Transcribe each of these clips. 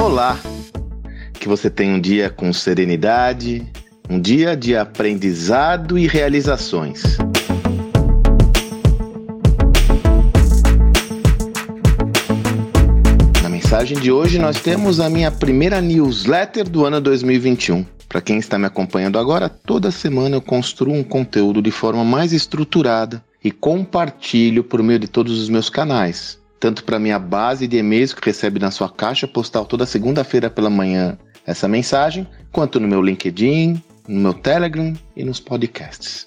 Olá! Que você tenha um dia com serenidade, um dia de aprendizado e realizações. Na mensagem de hoje, nós temos a minha primeira newsletter do ano 2021. Para quem está me acompanhando agora, toda semana eu construo um conteúdo de forma mais estruturada e compartilho por meio de todos os meus canais tanto para minha base de e-mails que recebe na sua caixa postal toda segunda-feira pela manhã essa mensagem, quanto no meu LinkedIn, no meu Telegram e nos podcasts.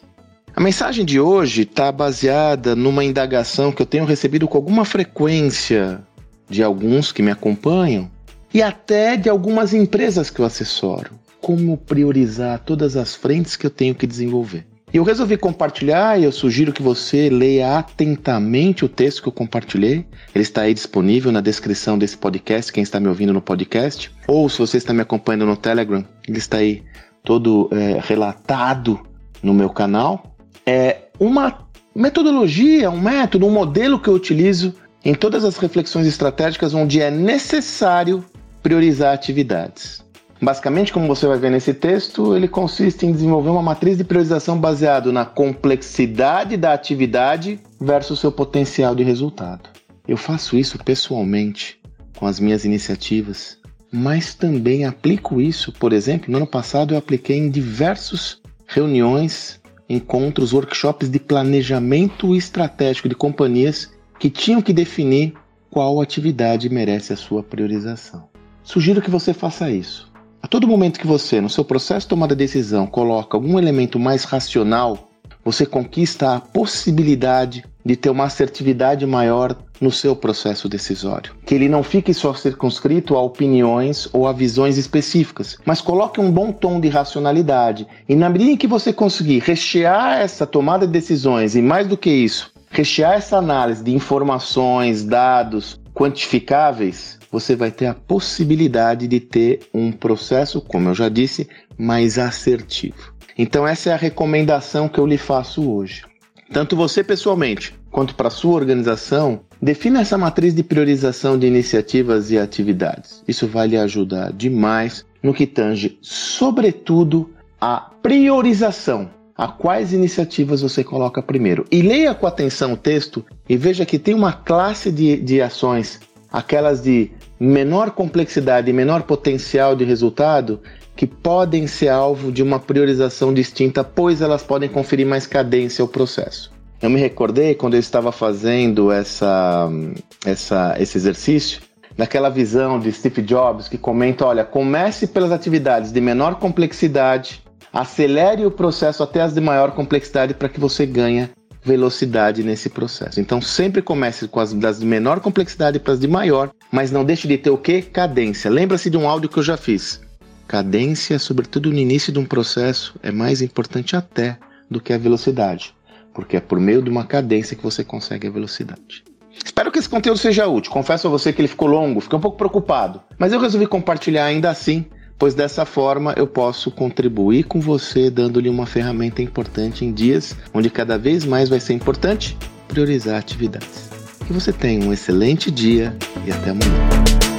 A mensagem de hoje está baseada numa indagação que eu tenho recebido com alguma frequência de alguns que me acompanham e até de algumas empresas que eu assessoro. Como priorizar todas as frentes que eu tenho que desenvolver. Eu resolvi compartilhar e eu sugiro que você leia atentamente o texto que eu compartilhei. Ele está aí disponível na descrição desse podcast, quem está me ouvindo no podcast. Ou se você está me acompanhando no Telegram, ele está aí todo é, relatado no meu canal. É uma metodologia, um método, um modelo que eu utilizo em todas as reflexões estratégicas onde é necessário priorizar atividades. Basicamente, como você vai ver nesse texto, ele consiste em desenvolver uma matriz de priorização baseado na complexidade da atividade versus seu potencial de resultado. Eu faço isso pessoalmente com as minhas iniciativas, mas também aplico isso, por exemplo, no ano passado eu apliquei em diversas reuniões, encontros, workshops de planejamento estratégico de companhias que tinham que definir qual atividade merece a sua priorização. Sugiro que você faça isso. A todo momento que você, no seu processo de tomada de decisão, coloca algum elemento mais racional, você conquista a possibilidade de ter uma assertividade maior no seu processo decisório. Que ele não fique só circunscrito a opiniões ou a visões específicas, mas coloque um bom tom de racionalidade. E na medida em que você conseguir rechear essa tomada de decisões, e mais do que isso, rechear essa análise de informações, dados quantificáveis, você vai ter a possibilidade de ter um processo, como eu já disse, mais assertivo. Então, essa é a recomendação que eu lhe faço hoje. Tanto você pessoalmente quanto para sua organização, defina essa matriz de priorização de iniciativas e atividades. Isso vai lhe ajudar demais no que tange, sobretudo, a priorização. A quais iniciativas você coloca primeiro. E leia com atenção o texto e veja que tem uma classe de, de ações aquelas de menor complexidade e menor potencial de resultado, que podem ser alvo de uma priorização distinta, pois elas podem conferir mais cadência ao processo. Eu me recordei quando eu estava fazendo essa, essa, esse exercício, daquela visão de Steve Jobs que comenta: olha, comece pelas atividades de menor complexidade, acelere o processo até as de maior complexidade para que você ganhe velocidade nesse processo. Então sempre comece com as das de menor complexidade para as de maior, mas não deixe de ter o que? Cadência. Lembra-se de um áudio que eu já fiz. Cadência, sobretudo no início de um processo, é mais importante até do que a velocidade, porque é por meio de uma cadência que você consegue a velocidade. Espero que esse conteúdo seja útil. Confesso a você que ele ficou longo, fiquei um pouco preocupado, mas eu resolvi compartilhar ainda assim pois dessa forma eu posso contribuir com você dando-lhe uma ferramenta importante em dias onde cada vez mais vai ser importante priorizar atividades. Que você tenha um excelente dia e até amanhã.